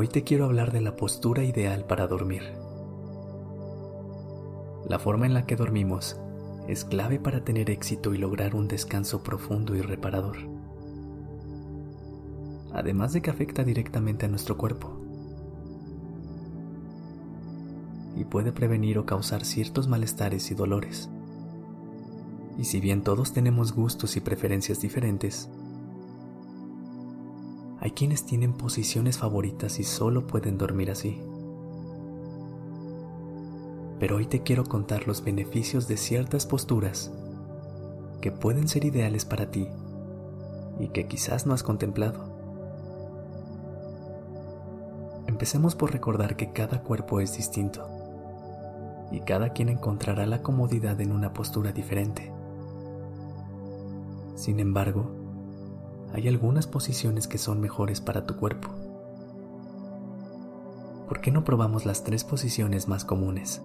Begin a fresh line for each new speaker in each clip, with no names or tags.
Hoy te quiero hablar de la postura ideal para dormir. La forma en la que dormimos es clave para tener éxito y lograr un descanso profundo y reparador. Además de que afecta directamente a nuestro cuerpo. y puede prevenir o causar ciertos malestares y dolores. Y si bien todos tenemos gustos y preferencias diferentes, hay quienes tienen posiciones favoritas y solo pueden dormir así. Pero hoy te quiero contar los beneficios de ciertas posturas que pueden ser ideales para ti y que quizás no has contemplado. Empecemos por recordar que cada cuerpo es distinto y cada quien encontrará la comodidad en una postura diferente. Sin embargo, hay algunas posiciones que son mejores para tu cuerpo. ¿Por qué no probamos las tres posiciones más comunes?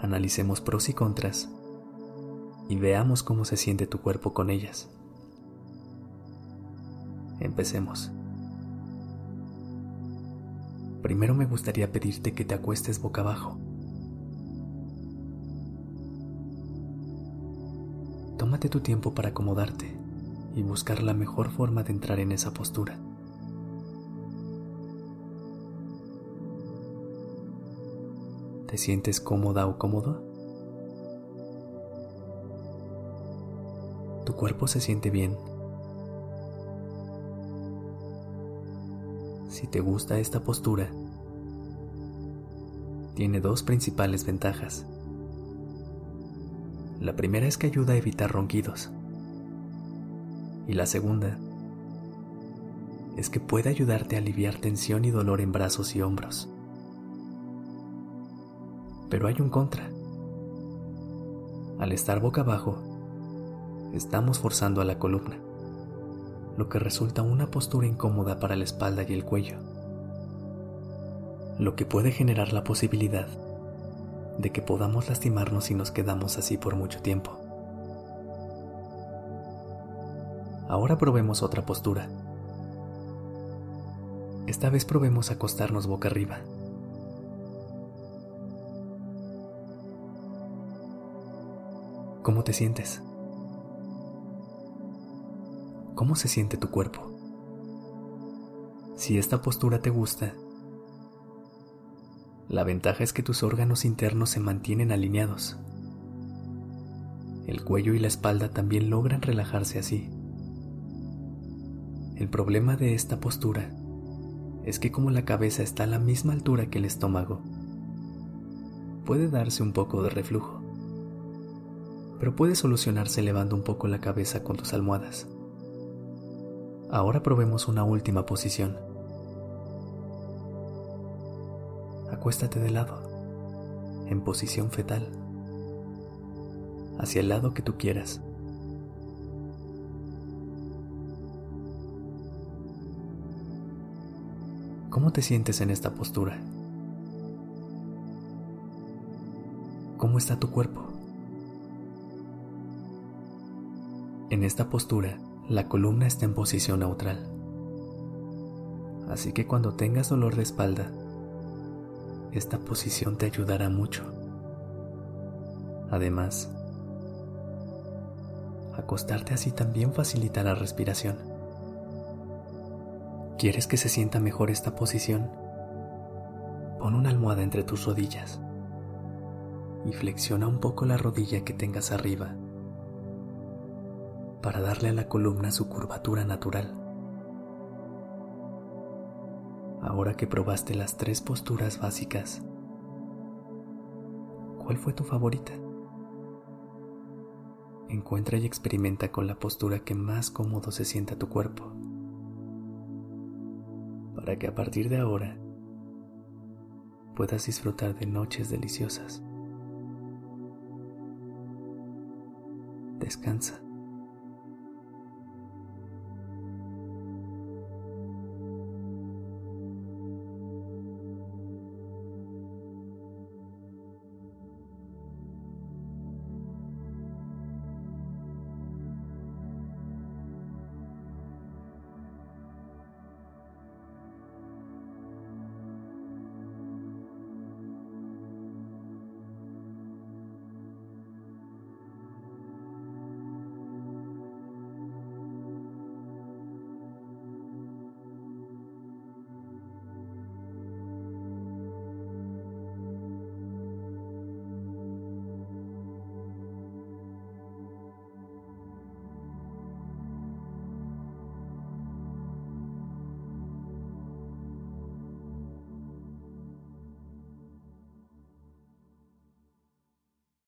Analicemos pros y contras y veamos cómo se siente tu cuerpo con ellas. Empecemos. Primero me gustaría pedirte que te acuestes boca abajo. Tómate tu tiempo para acomodarte y buscar la mejor forma de entrar en esa postura. ¿Te sientes cómoda o cómodo? ¿Tu cuerpo se siente bien? si te gusta esta postura, tiene dos principales ventajas. La primera es que ayuda a evitar ronquidos. Y la segunda es que puede ayudarte a aliviar tensión y dolor en brazos y hombros. Pero hay un contra. Al estar boca abajo, estamos forzando a la columna lo que resulta una postura incómoda para la espalda y el cuello, lo que puede generar la posibilidad de que podamos lastimarnos si nos quedamos así por mucho tiempo. Ahora probemos otra postura. Esta vez probemos acostarnos boca arriba. ¿Cómo te sientes? cómo se siente tu cuerpo. Si esta postura te gusta, la ventaja es que tus órganos internos se mantienen alineados. El cuello y la espalda también logran relajarse así. El problema de esta postura es que como la cabeza está a la misma altura que el estómago, puede darse un poco de reflujo, pero puede solucionarse elevando un poco la cabeza con tus almohadas. Ahora probemos una última posición. Acuéstate de lado, en posición fetal, hacia el lado que tú quieras. ¿Cómo te sientes en esta postura? ¿Cómo está tu cuerpo? En esta postura, la columna está en posición neutral. Así que cuando tengas dolor de espalda, esta posición te ayudará mucho. Además, acostarte así también facilita la respiración. ¿Quieres que se sienta mejor esta posición? Pon una almohada entre tus rodillas y flexiona un poco la rodilla que tengas arriba para darle a la columna su curvatura natural. Ahora que probaste las tres posturas básicas, ¿cuál fue tu favorita? encuentra y experimenta con la postura que más cómodo se sienta tu cuerpo, para que a partir de ahora puedas disfrutar de noches deliciosas. Descansa.